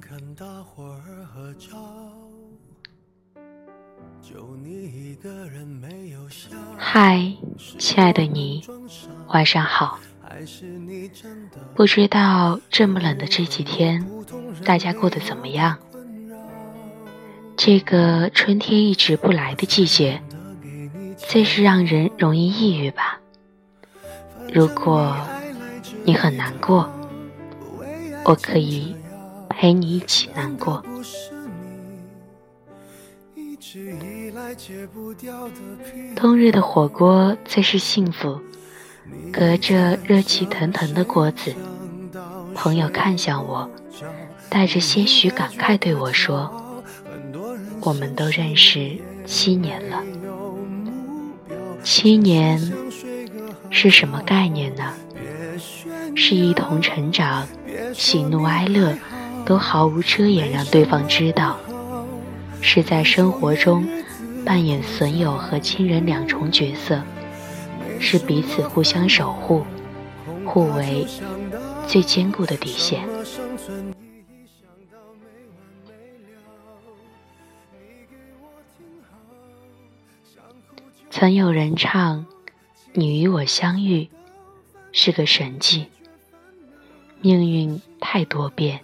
看大伙儿合照，就你一个人没有笑。嗨，亲爱的你，晚上好。不知道这么冷的这几天，大家过得怎么样？这个春天一直不来的季节，最是让人容易抑郁吧。如果你很难过，我可以陪你一起难过。冬日的火锅最是幸福，隔着热气腾腾的锅子，朋友看向我，带着些许感慨对我说：“我们都认识七年了，七年是什么概念呢？是一同成长，喜怒哀乐都毫无遮掩，让对方知道。”是在生活中扮演损友和亲人两重角色，是彼此互相守护、互为最坚固的底线。曾有人唱：“你与我相遇是个神迹，命运太多变，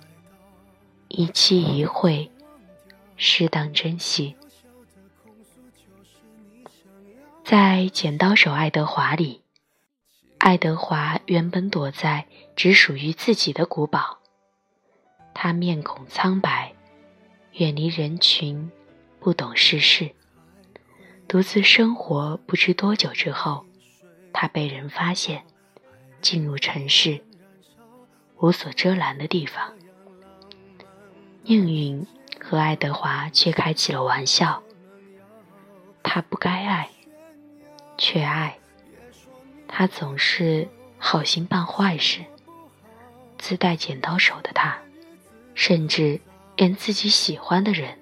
一期一会。”适当珍惜，在《剪刀手爱德华》里，爱德华原本躲在只属于自己的古堡，他面孔苍白，远离人群，不懂世事，独自生活。不知多久之后，他被人发现，进入城市，无所遮拦的地方，命运。和爱德华却开起了玩笑。他不该爱，却爱。他总是好心办坏事。自带剪刀手的他，甚至连自己喜欢的人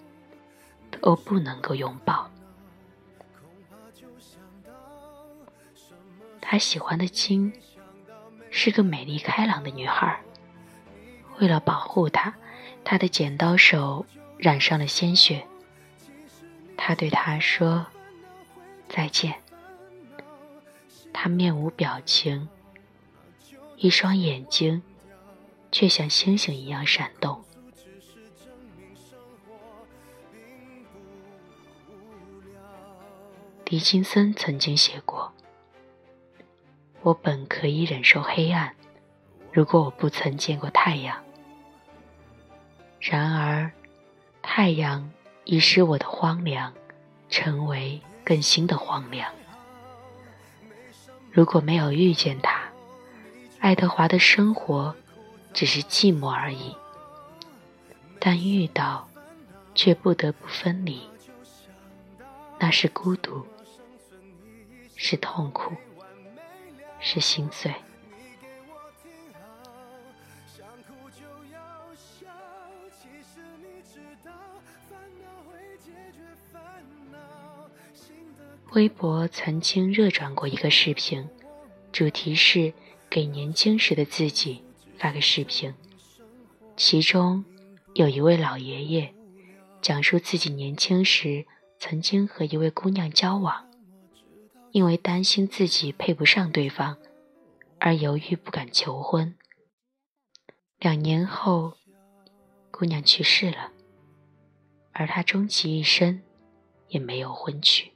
都不能够拥抱。他喜欢的金是个美丽开朗的女孩。为了保护她，他的剪刀手。染上了鲜血，他对他说：“再见。”他面无表情，一双眼睛却像星星一样闪动。狄金森曾经写过：“我本可以忍受黑暗，如果我不曾见过太阳。然而。”太阳已使我的荒凉成为更新的荒凉。如果没有遇见他，爱德华的生活只是寂寞而已。但遇到，却不得不分离。那是孤独，是痛苦，是心碎。微博曾经热转过一个视频，主题是给年轻时的自己发个视频。其中有一位老爷爷讲述自己年轻时曾经和一位姑娘交往，因为担心自己配不上对方，而犹豫不敢求婚。两年后，姑娘去世了，而他终其一生也没有婚娶。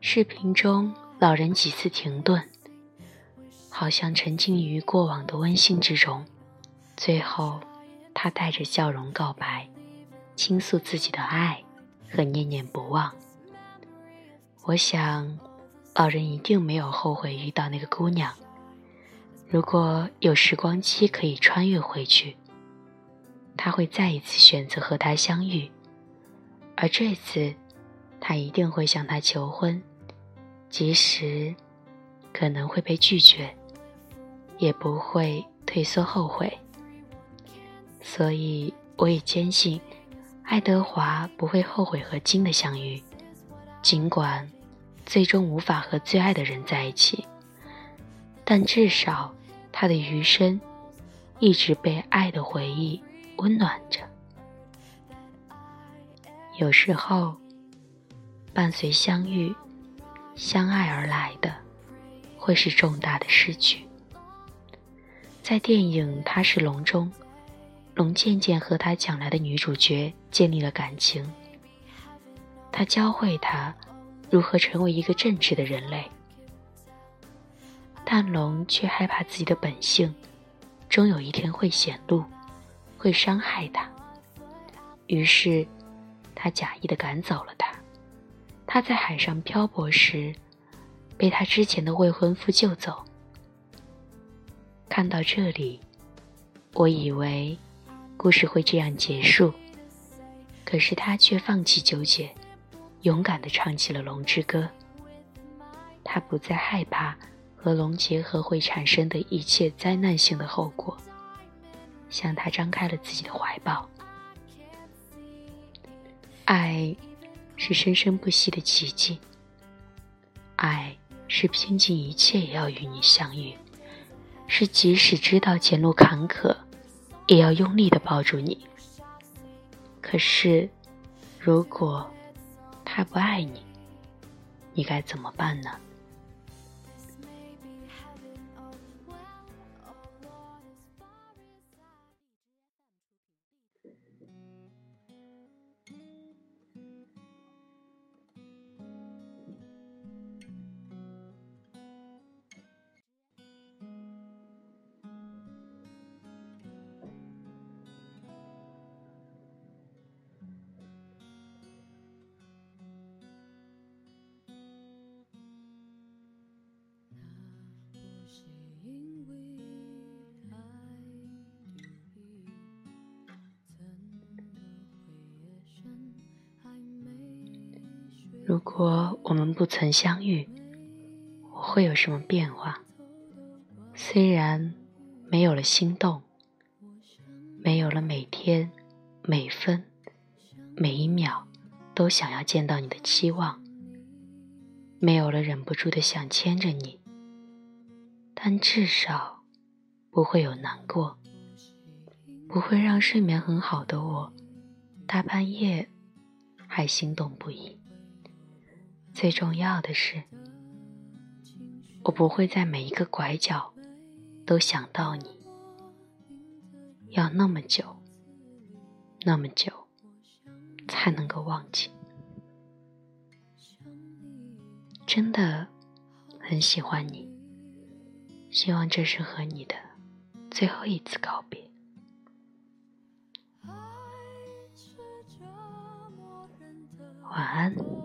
视频中，老人几次停顿，好像沉浸于过往的温馨之中。最后，他带着笑容告白，倾诉自己的爱和念念不忘。我想，老人一定没有后悔遇到那个姑娘。如果有时光机可以穿越回去，他会再一次选择和她相遇，而这次，他一定会向她求婚，即使可能会被拒绝，也不会退缩后悔。所以，我也坚信，爱德华不会后悔和金的相遇，尽管最终无法和最爱的人在一起，但至少。他的余生一直被爱的回忆温暖着。有时候，伴随相遇、相爱而来的，会是重大的失去。在电影《他是龙》中，龙渐渐和他抢来的女主角建立了感情。他教会他如何成为一个正直的人类。但龙却害怕自己的本性，终有一天会显露，会伤害他。于是，他假意的赶走了他。他在海上漂泊时，被他之前的未婚夫救走。看到这里，我以为故事会这样结束，可是他却放弃纠结，勇敢的唱起了《龙之歌》。他不再害怕。和龙结合会产生的一切灾难性的后果，向他张开了自己的怀抱。爱，是生生不息的奇迹。爱是拼尽一切也要与你相遇，是即使知道前路坎坷，也要用力的抱住你。可是，如果他不爱你，你该怎么办呢？如果我们不曾相遇，我会有什么变化？虽然没有了心动，没有了每天、每分、每一秒都想要见到你的期望，没有了忍不住的想牵着你，但至少不会有难过，不会让睡眠很好的我大半夜还心动不已。最重要的是，我不会在每一个拐角都想到你。要那么久，那么久，才能够忘记。真的很喜欢你，希望这是和你的最后一次告别。晚安。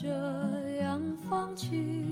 这样放弃，